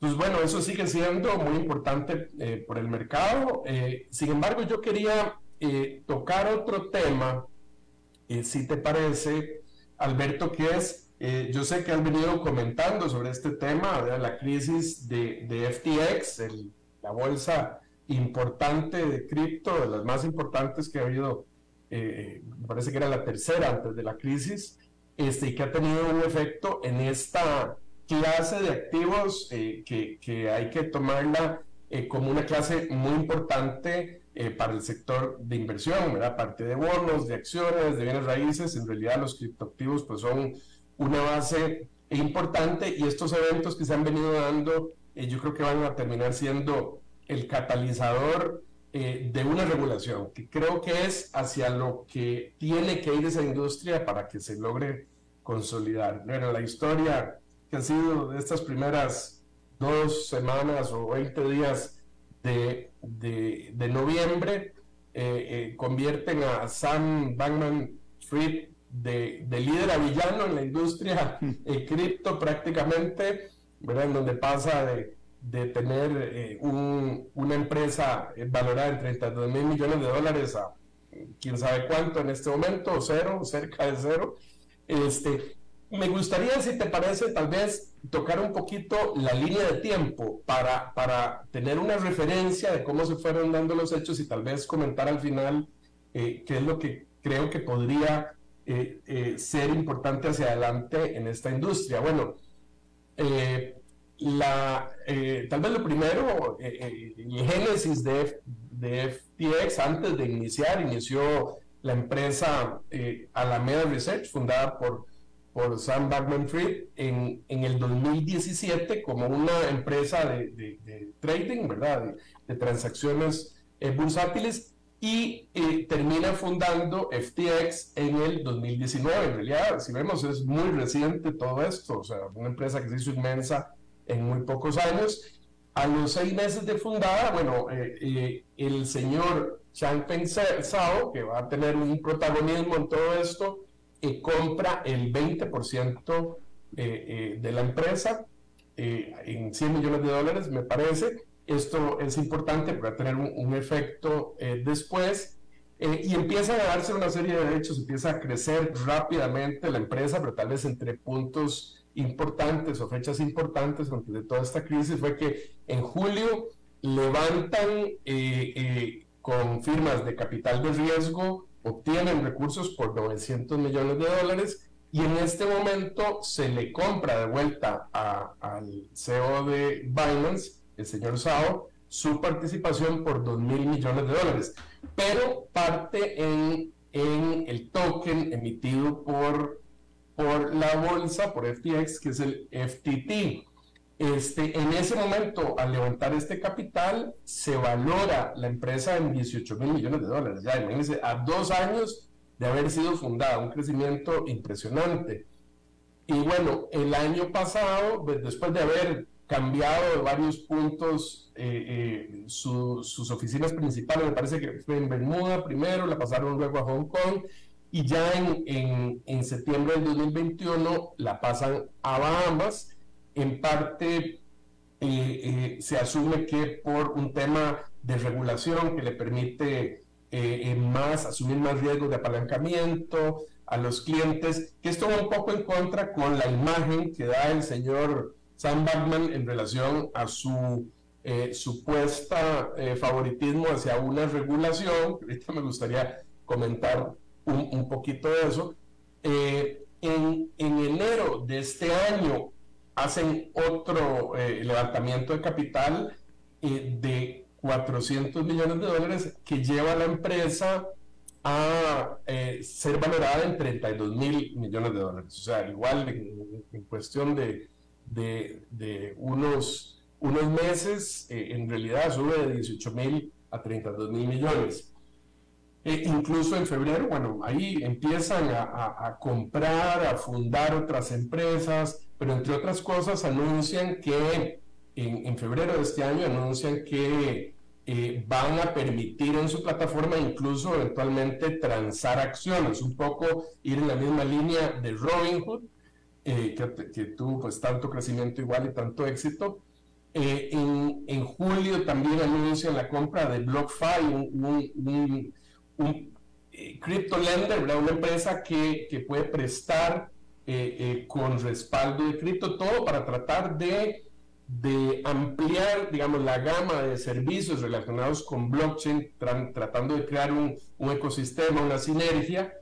Pues bueno, eso sigue siendo muy importante eh, por el mercado. Eh, sin embargo, yo quería eh, tocar otro tema, si te parece, Alberto, que es, yo sé que has venido comentando sobre este tema, la crisis de, de FTX, la bolsa importante de cripto, de las más importantes que ha habido, me parece que era la tercera antes de la crisis, este, y que ha tenido un efecto en esta clase de activos eh, que, que, hay que tomarla eh, como una clase muy importante eh, para el sector de inversión, ¿verdad? Aparte de bonos, de acciones, de bienes raíces, en realidad los criptoactivos pues son una base importante y estos eventos que se han venido dando yo creo que van a terminar siendo el catalizador de una regulación, que creo que es hacia lo que tiene que ir esa industria para que se logre consolidar. Bueno, la historia que han sido de estas primeras dos semanas o 20 días de, de, noviembre, eh, eh, convierten a Sam Bankman Fried de, de, líder a villano en la industria eh, cripto prácticamente, ¿verdad? En donde pasa de, de tener un, una empresa valorada en 32 mil millones de dólares a quién sabe cuánto en este momento, cero, cerca de cero. Este, me gustaría, si te parece, tal vez tocar un poquito la línea de tiempo para, para tener una referencia de cómo se fueron dando los hechos y tal vez comentar al final eh, qué es lo que creo que podría eh, eh, ser importante hacia adelante en esta industria. Bueno, tal vez lo primero, el génesis de, de, FTX, antes de iniciar, inició la empresa Alameda Research, fundada por, por Sam Backman Fried en, en el 2017 como una empresa de, de trading, ¿verdad? De, transacciones bursátiles y eh, termina fundando FTX en el 2019. En realidad, si vemos, es muy reciente todo esto, o sea, una empresa que se hizo inmensa en muy pocos años. A los seis meses de fundada, bueno, eh, eh, el señor Changpeng Zhao, que va a tener un protagonismo en todo esto, compra el 20% de la empresa en 100 millones de dólares, me parece, esto es importante para tener un, efecto eh, después. Eh, y empieza a darse una serie de derechos, empieza a crecer rápidamente la empresa, pero tal vez entre puntos importantes o fechas importantes antes de toda esta crisis fue que en julio levantan eh, con firmas de capital de riesgo, obtienen recursos por 900 millones de dólares y en este momento se le compra de vuelta al CEO de Binance el señor Sao su participación por 2 mil millones de dólares, pero parte en, en el token emitido por, por la bolsa, por FTX, que es el FTT. Este, en ese momento, al levantar este capital, se valora la empresa en 18 mil millones de dólares. Ya imagínense, a dos años de haber sido fundada, un crecimiento impresionante. Y bueno, el año pasado, pues, después de haber cambiado de varios puntos eh, eh, sus oficinas principales, me parece que fue en Bermuda primero, la pasaron luego a Hong Kong y ya en, en, septiembre del 2021 la pasan a Bahamas. En parte eh, se asume que por un tema de regulación que le permite más asumir más riesgos de apalancamiento a los clientes, que esto va un poco en contra con la imagen que da el señor Sam Bankman en relación a su eh, supuesta eh, favoritismo hacia una regulación, ahorita me gustaría comentar un, poquito de eso. Eh, en, enero de este año hacen otro levantamiento de capital de 400 millones de dólares que lleva a la empresa a ser valorada en 32 mil millones de dólares. O sea, igual en cuestión de de, unos, unos meses, eh, en realidad sube de 18 mil a 32 mil millones. E incluso en febrero, bueno, ahí empiezan a, comprar, a fundar otras empresas, pero entre otras cosas anuncian que en, febrero de este año anuncian que eh, van a permitir en su plataforma incluso eventualmente transar acciones, un poco ir en la misma línea de Robinhood, eh, que, tuvo pues tanto crecimiento igual y tanto éxito. Eh, en, en, julio también anuncian la compra de BlockFi, un, un, un, eh, crypto lender, una empresa que, que puede prestar con respaldo de cripto, todo para tratar de, de, ampliar, digamos, la gama de servicios relacionados con blockchain, tratando de crear un, ecosistema, una sinergia.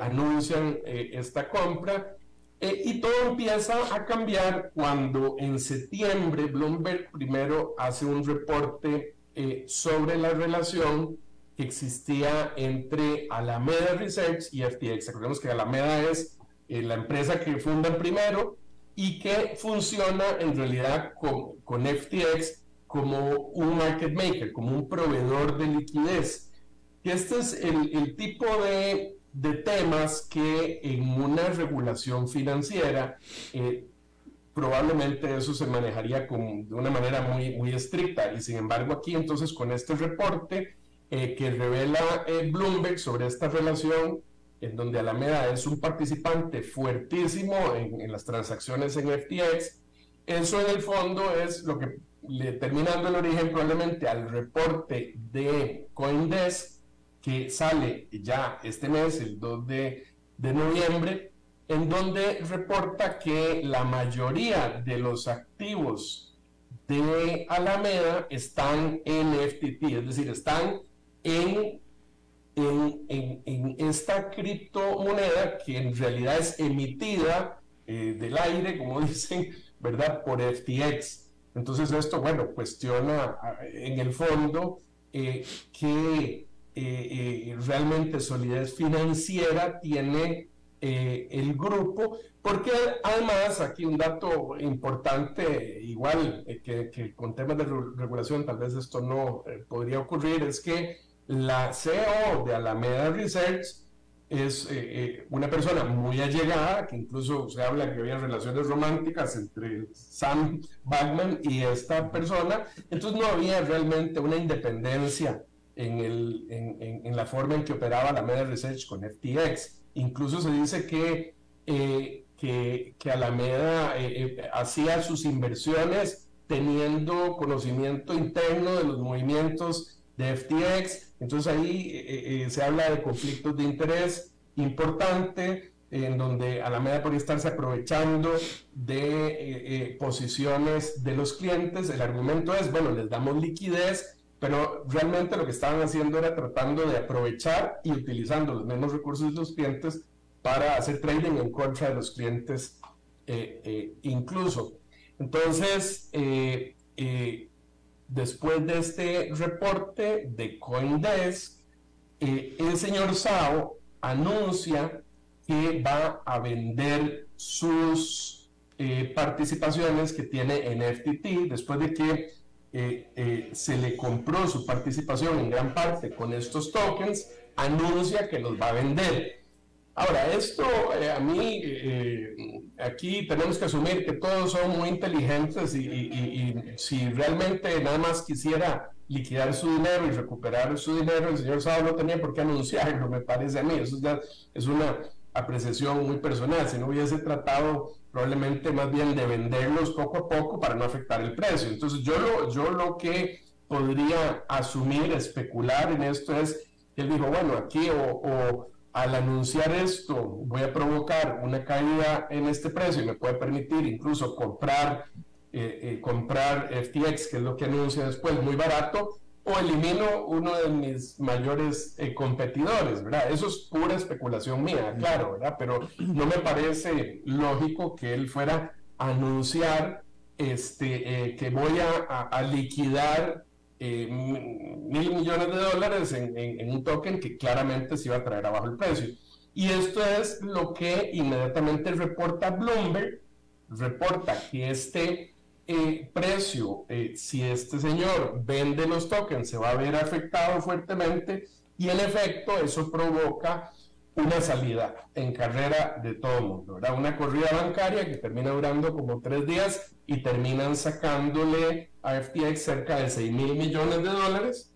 anuncian esta compra eh, y todo empieza a cambiar cuando en septiembre Bloomberg primero hace un reporte eh, sobre la relación que existía entre Alameda Research y FTX. Recordemos que Alameda es eh, la empresa que fundan primero y que funciona en realidad con, con FTX como un market maker, como un proveedor de liquidez. Y este es el, el tipo de de temas que en una regulación financiera eh, probablemente eso se manejaría con, de una manera muy, muy estricta. Y sin embargo aquí entonces con este reporte eh, que revela eh, Bloomberg sobre esta relación, en donde Alameda es un participante fuertísimo en, las transacciones en FTX, eso en el fondo es lo que le termina dando el origen probablemente al reporte de Coindesk que sale ya este mes, el 2 de, noviembre, en donde reporta que la mayoría de los activos de Alameda están en FTT, es decir, están en, en, esta criptomoneda que en realidad es emitida eh, del aire, como dicen, ¿verdad? Por FTX. Entonces esto, bueno, cuestiona en el fondo eh, que eh, realmente solidez financiera tiene el grupo, porque además aquí un dato importante, igual que, que, con temas de regulación tal vez esto no podría ocurrir, es que la CEO de Alameda Research es eh, eh, una persona muy allegada, que incluso se habla que había relaciones románticas entre Sam Backman y esta persona, entonces no había realmente una independencia en, la forma en que operaba Alameda Research con FTX. Incluso se dice que, eh, que, Alameda hacía sus inversiones teniendo conocimiento interno de los movimientos de FTX. Entonces ahí eh, eh, eh, se habla de conflictos de interés importante en donde Alameda podría estarse aprovechando de posiciones de los clientes. El argumento es, bueno, les damos liquidez, pero realmente lo que estaban haciendo era tratando de aprovechar y utilizando los mismos recursos de los clientes para hacer trading en contra de los clientes incluso. Entonces, después de este reporte de Coindesk, eh, el señor Sao anuncia que va a vender sus eh, participaciones que tiene en FTT después de que eh, se le compró su participación en gran parte con estos tokens, anuncia que los va a vender. Ahora, esto eh, a mí, eh, aquí tenemos que asumir que todos son muy inteligentes y, si realmente nada más quisiera liquidar su dinero y recuperar su dinero, el señor Sábado no tenía por qué anunciarlo, me parece a mí. Eso ya es una apreciación muy personal. Si no hubiese tratado probablemente más bien de venderlos poco a poco para no afectar el precio. Entonces yo lo, yo lo que podría asumir, especular en esto es, él dijo, bueno, aquí o al anunciar esto voy a provocar una caída en este precio y me puede permitir incluso comprar, eh, eh, comprar FTX, que es lo que anuncia después, muy barato, o elimino uno de mis mayores eh, competidores, ¿verdad? Eso es pura especulación mía, claro, ¿verdad? Pero no me parece lógico que él fuera a anunciar este, que voy a, a liquidar eh, mil millones de dólares en, un token que claramente se iba a traer abajo el precio. Y esto es lo que inmediatamente reporta Bloomberg, reporta que este eh, precio, eh, si este señor vende los tokens, se va a ver afectado fuertemente y en efecto eso provoca una salida en carrera de todo el mundo, ¿verdad? Una corrida bancaria que termina durando como tres días y terminan sacándole a FTX cerca de 6 mil millones de dólares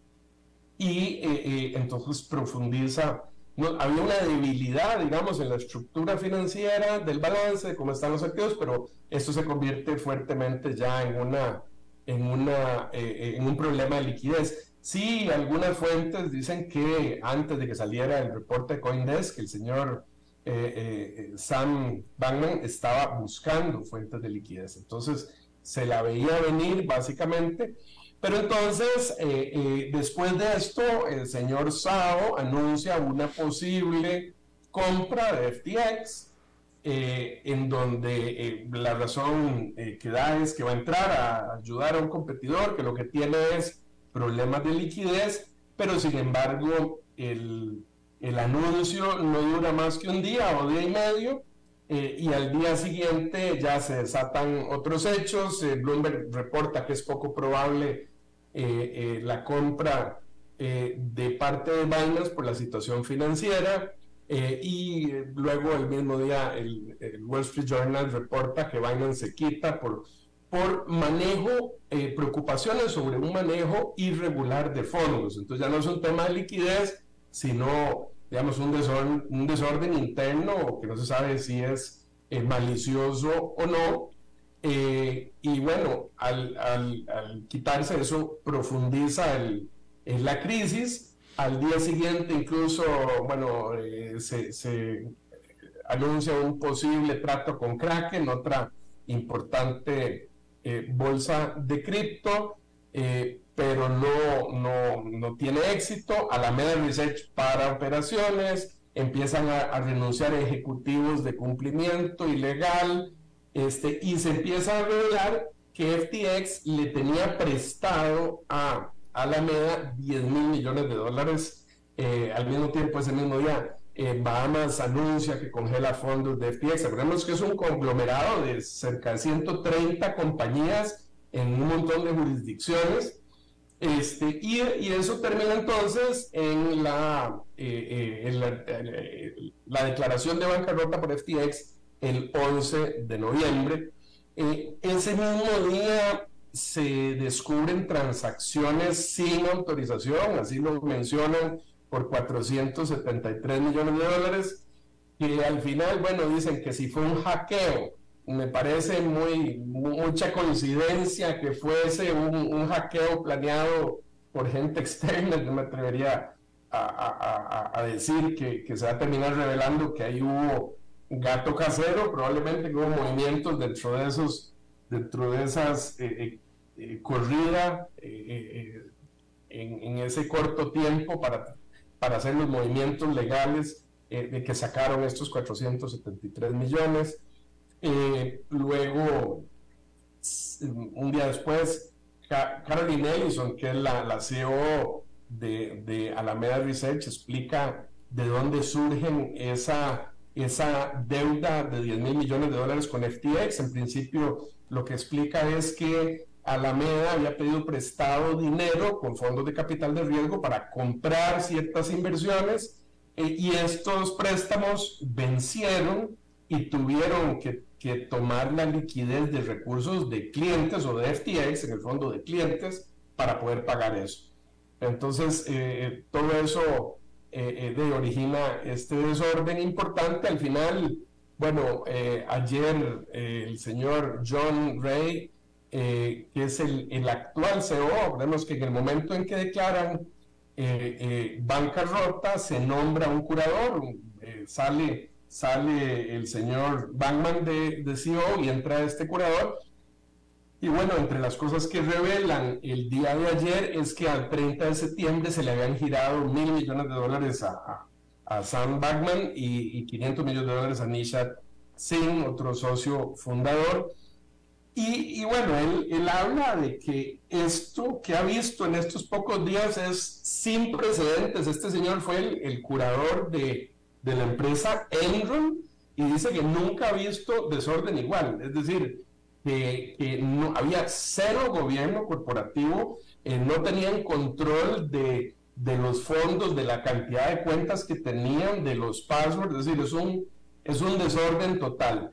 y eh, eh, entonces profundiza. No, había una debilidad, digamos, en la estructura financiera del balance, de cómo están los activos, pero esto se convierte fuertemente ya en, una, en, una, eh, en un problema de liquidez. Sí, algunas fuentes dicen que antes de que saliera el reporte de Coindesk, el señor eh, eh, Sam Bankman estaba buscando fuentes de liquidez. Entonces, se la veía venir básicamente. Pero entonces, eh, después de esto, el señor Sao anuncia una posible compra de FTX, en donde la razón que da es que va a entrar a ayudar a un competidor que lo que tiene es problemas de liquidez, pero sin embargo el, el anuncio no dura más que un día o día y medio eh, y al día siguiente ya se desatan otros hechos. Eh, Bloomberg reporta que es poco probable eh, la compra de parte de Binance por la situación financiera. y luego el mismo día el, el, Wall Street Journal reporta que Binance se quita por por manejo, eh, preocupaciones sobre un manejo irregular de fondos. Entonces ya no es un tema de liquidez, sino, digamos, un desorden, un desorden interno que no se sabe si es eh, malicioso o no. Eh, y bueno, al, al, quitarse eso, profundiza el, en la crisis. Al día siguiente incluso, bueno, se, se anuncia un posible trato con Kraken, otra importante eh, bolsa de cripto, eh, pero no, no, no, tiene éxito. Alameda Research para operaciones, empiezan a, renunciar ejecutivos de cumplimiento ilegal. Este, y se empieza a revelar que FTX le tenía prestado a Alameda 10 mil millones de dólares eh, al mismo tiempo ese mismo día. Eh, Bahamas anuncia que congela fondos de FTX. Recordemos que es un conglomerado de cerca de 130 compañías en un montón de jurisdicciones. Este, y, eso termina entonces en la, eh, en la, la, declaración de bancarrota por FTX el 11 de noviembre. ese mismo día se descubren transacciones sin autorización, así lo mencionan, por 473 millones de dólares, y al final, bueno, dicen que si fue un hackeo, me parece muy mucha coincidencia que fuese un, hackeo planeado por gente externa, yo me atrevería a, decir que, que, se va a terminar revelando que ahí hubo gato casero, probablemente hubo movimientos dentro de esos dentro de esas eh, eh, eh corrida eh, en, en, ese corto tiempo para, para hacer los movimientos legales de que sacaron estos 473 millones. Luego, un día después, Caroline Ellison, que es la, la CEO de, de Alameda Research, explica de dónde surgen esa esa deuda de 10 mil millones de dólares con FTX. En principio, lo que explica es que Alameda había pedido prestado dinero con fondos de capital de riesgo para comprar ciertas inversiones eh, y estos préstamos vencieron y tuvieron que, tomar la liquidez de recursos de clientes o de FTX, en el fondo de clientes, para poder pagar eso. Entonces, eh, todo eso eh, de origina este desorden importante. Al final, bueno, eh, ayer eh, el señor John Ray, que es el, el, actual CEO, vemos que en el momento en que declaran bancarrota, se nombra un curador, sale, sale el señor Bankman de, CEO y entra este curador y bueno, entre las cosas que revelan el día de ayer es que al 30 de septiembre se le habían girado mil millones de dólares a, a, Sam Backman y, y, 500 millones de dólares a Nishat Singh, otro socio fundador. Y, y, bueno, él, él habla de que esto que ha visto en estos pocos días es sin precedentes. Este señor fue el, el curador de, de la empresa Enron y dice que nunca ha visto desorden igual. Es decir, que, no, había cero gobierno corporativo, eh, no tenían control de, de, los fondos, de la cantidad de cuentas que tenían, de los passwords, es decir, es un, es un desorden total.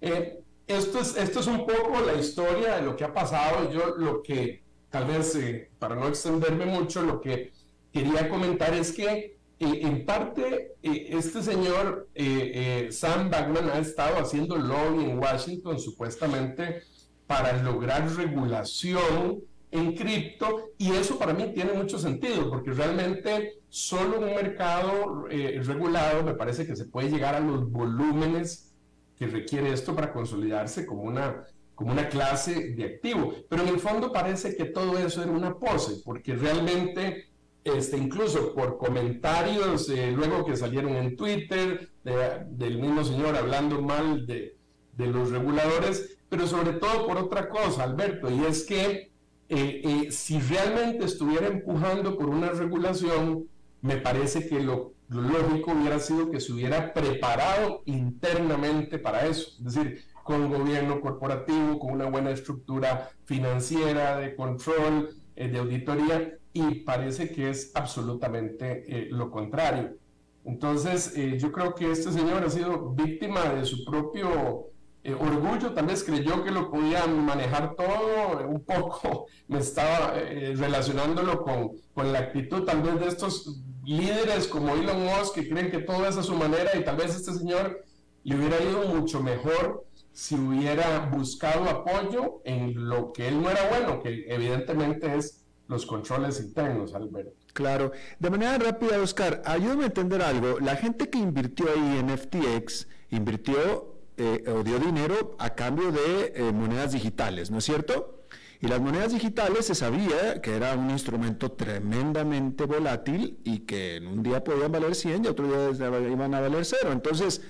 Eh, esto, es, esto es un poco la historia de lo que ha pasado. Yo lo que, tal vez, eh, para no extenderme mucho, lo que quería comentar es que en parte, este señor eh, eh, Sam Backman ha estado haciendo lobby en Washington supuestamente para lograr regulación en cripto y eso para mí tiene mucho sentido porque realmente solo un mercado eh, regulado me parece que se puede llegar a los volúmenes que requiere esto para consolidarse como una, como una clase de activo. Pero en el fondo parece que todo eso era una pose porque realmente este, incluso por comentarios eh, luego que salieron en Twitter del mismo señor hablando mal de, de, los reguladores, pero sobre todo por otra cosa, Alberto, y es que eh, eh, si realmente estuviera empujando por una regulación, me parece que lo, lo, lógico hubiera sido que se hubiera preparado internamente para eso, es decir, con gobierno corporativo, con una buena estructura financiera, de control, de auditoría, y parece que es absolutamente eh, lo contrario. Entonces, eh, yo creo que este señor ha sido víctima de su propio eh, orgullo, tal vez creyó que lo podía manejar todo, un poco me estaba relacionándolo con, con la actitud tal vez de estos líderes como Elon Musk que creen que todo es a su manera y tal vez este señor le hubiera ido mucho mejor si hubiera buscado apoyo en lo que él no era bueno, que evidentemente es los controles internos, Alberto. Claro. De manera rápida, Oscar, ayúdame a entender algo. La gente que invirtió ahí en FTX invirtió eh, o dio dinero a cambio de eh, monedas digitales, ¿no es cierto? Y las monedas digitales se sabía que era un instrumento tremendamente volátil y que en un día podían valer 100 y otro día iban a valer cero. Entonces,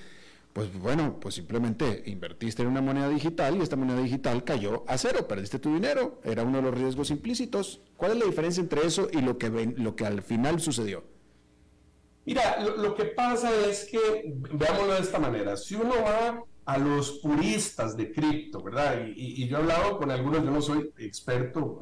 pues bueno, pues simplemente invertiste en una moneda digital y esta moneda digital cayó a cero, perdiste tu dinero, era uno de los riesgos implícitos. ¿Cuál es la diferencia entre eso y lo que, lo que al final sucedió? Mira, lo, que pasa es que, veámoslo de esta manera, si uno va a los puristas de cripto, ¿verdad? Y, y, yo he hablado con algunos, yo no soy experto,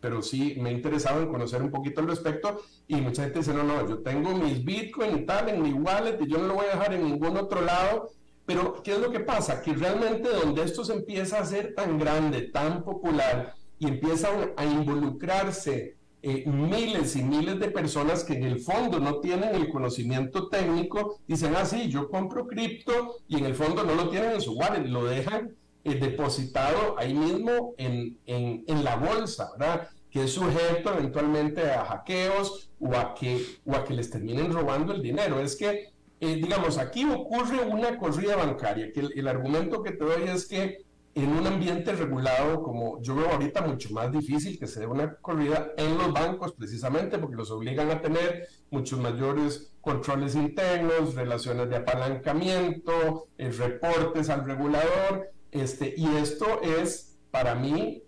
pero sí me he interesado en conocer un poquito al respecto y mucha gente dice, no, no, yo tengo mis bitcoin y tal en mi wallet y yo no lo voy a dejar en ningún otro lado. Pero, ¿qué es lo que pasa? Que realmente donde esto se empieza a ser tan grande, tan popular y empieza a involucrarse eh, miles y miles de personas que en el fondo no tienen el conocimiento técnico, dicen, ah, sí, yo compro cripto y en el fondo no lo tienen en su wallet, lo dejan eh, depositado ahí mismo en, en, la bolsa, ¿verdad? Que es sujeto eventualmente a hackeos o a que, o a que les terminen robando el dinero. Es que, eh, digamos, aquí ocurre una corrida bancaria, que el argumento que te doy es que en un ambiente regulado como yo veo ahorita mucho más difícil que se dé una corrida en los bancos precisamente porque los obligan a tener muchos mayores controles internos, relaciones de apalancamiento, eh, reportes al regulador, este, y esto es para mí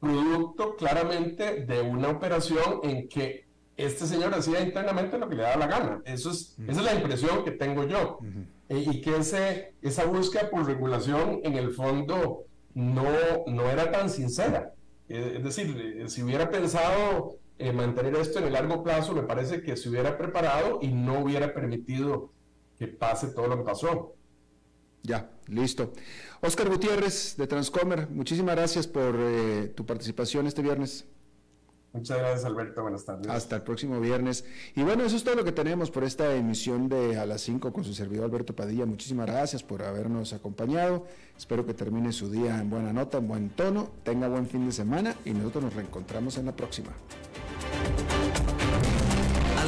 producto claramente de una operación en que este señor hacía internamente lo que le daba la gana. Eso es, Esa es la impresión que tengo yo. Eh, y que ese, esa búsqueda por regulación en el fondo no, no era tan sincera. Eh, es decir, eh, si hubiera pensado mantener esto en el largo plazo, me parece que se hubiera preparado y no hubiera permitido que pase todo lo que pasó. Ya, listo. Oscar Gutiérrez de Transcomer, muchísimas gracias por tu participación este viernes. Muchas gracias, Alberto. Buenas tardes. Hasta el próximo viernes. Y bueno, eso es todo lo que tenemos por esta emisión de A las 5 con su servidor Alberto Padilla. Muchísimas gracias por habernos acompañado. Espero que termine su día en buena nota, en buen tono. Tenga buen fin de semana y nosotros nos reencontramos en la próxima.